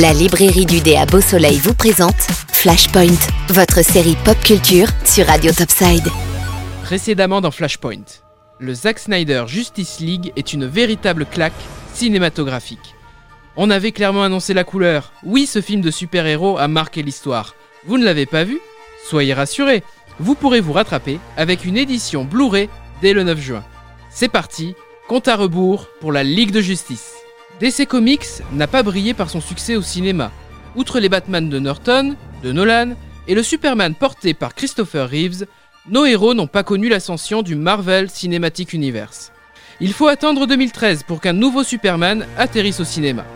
La librairie du dé à Beau Soleil vous présente Flashpoint, votre série pop culture sur Radio Topside. Précédemment dans Flashpoint, le Zack Snyder Justice League est une véritable claque cinématographique. On avait clairement annoncé la couleur. Oui, ce film de super-héros a marqué l'histoire. Vous ne l'avez pas vu? Soyez rassurés, vous pourrez vous rattraper avec une édition Blu-ray dès le 9 juin. C'est parti, compte à rebours pour la Ligue de Justice. DC Comics n'a pas brillé par son succès au cinéma. Outre les Batman de Norton, de Nolan et le Superman porté par Christopher Reeves, nos héros n'ont pas connu l'ascension du Marvel Cinematic Universe. Il faut attendre 2013 pour qu'un nouveau Superman atterrisse au cinéma.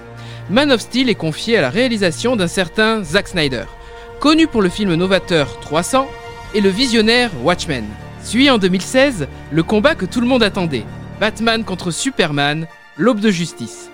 Man of Steel est confié à la réalisation d'un certain Zack Snyder, connu pour le film novateur 300 et le visionnaire Watchmen. Suit en 2016 le combat que tout le monde attendait, Batman contre Superman, l'aube de justice.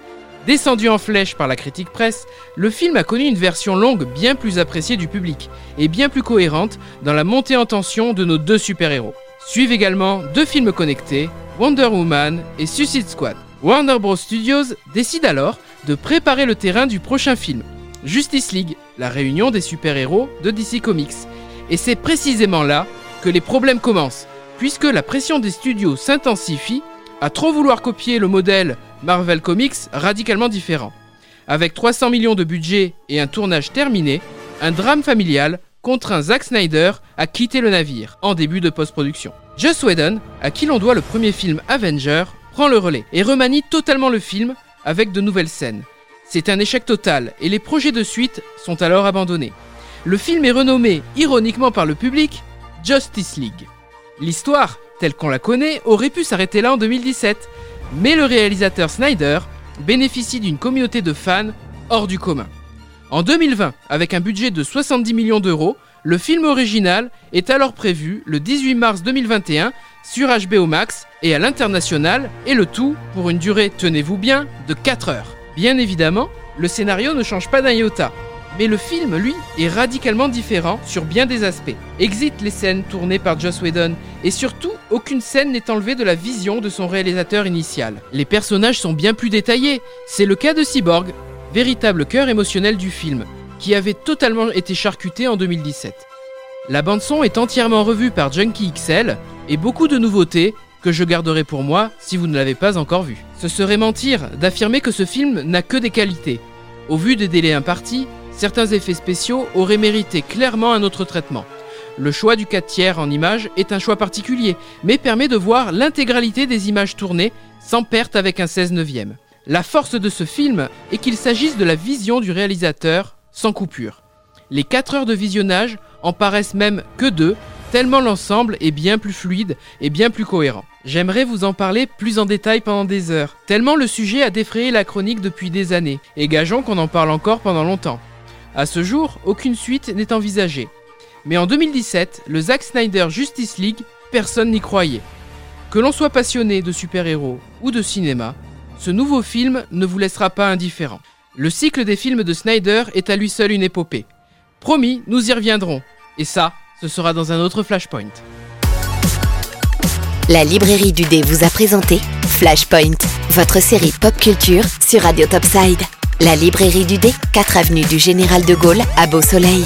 Descendu en flèche par la critique presse, le film a connu une version longue bien plus appréciée du public et bien plus cohérente dans la montée en tension de nos deux super-héros. Suivent également deux films connectés, Wonder Woman et Suicide Squad. Warner Bros. Studios décide alors de préparer le terrain du prochain film, Justice League, la réunion des super-héros de DC Comics. Et c'est précisément là que les problèmes commencent, puisque la pression des studios s'intensifie à trop vouloir copier le modèle Marvel Comics radicalement différent. Avec 300 millions de budget et un tournage terminé, un drame familial contraint Zack Snyder à quitter le navire en début de post-production. Joss Whedon, à qui l'on doit le premier film Avenger, prend le relais et remanie totalement le film avec de nouvelles scènes. C'est un échec total et les projets de suite sont alors abandonnés. Le film est renommé, ironiquement par le public, Justice League. L'histoire, telle qu'on la connaît, aurait pu s'arrêter là en 2017, mais le réalisateur Snyder bénéficie d'une communauté de fans hors du commun. En 2020, avec un budget de 70 millions d'euros, le film original est alors prévu le 18 mars 2021 sur HBO Max et à l'international, et le tout pour une durée, tenez-vous bien, de 4 heures. Bien évidemment, le scénario ne change pas d'un iota, mais le film, lui, est radicalement différent sur bien des aspects. Exit les scènes tournées par Joss Whedon, et surtout, aucune scène n'est enlevée de la vision de son réalisateur initial. Les personnages sont bien plus détaillés, c'est le cas de Cyborg, véritable cœur émotionnel du film, qui avait totalement été charcuté en 2017. La bande-son est entièrement revue par Junkie XL, et beaucoup de nouveautés que je garderai pour moi si vous ne l'avez pas encore vu. Ce serait mentir d'affirmer que ce film n'a que des qualités. Au vu des délais impartis, certains effets spéciaux auraient mérité clairement un autre traitement. Le choix du 4 tiers en images est un choix particulier, mais permet de voir l'intégralité des images tournées sans perte avec un 16 neuvième. La force de ce film est qu'il s'agisse de la vision du réalisateur sans coupure. Les 4 heures de visionnage en paraissent même que deux, tellement l'ensemble est bien plus fluide et bien plus cohérent. J'aimerais vous en parler plus en détail pendant des heures, tellement le sujet a défrayé la chronique depuis des années, et gageons qu'on en parle encore pendant longtemps. À ce jour, aucune suite n'est envisagée. Mais en 2017, le Zack Snyder Justice League, personne n'y croyait. Que l'on soit passionné de super-héros ou de cinéma, ce nouveau film ne vous laissera pas indifférent. Le cycle des films de Snyder est à lui seul une épopée. Promis, nous y reviendrons. Et ça, ce sera dans un autre Flashpoint. La librairie du dé vous a présenté Flashpoint, votre série pop culture sur Radio Topside. La librairie du dé, 4 avenue du Général de Gaulle à Beau Soleil.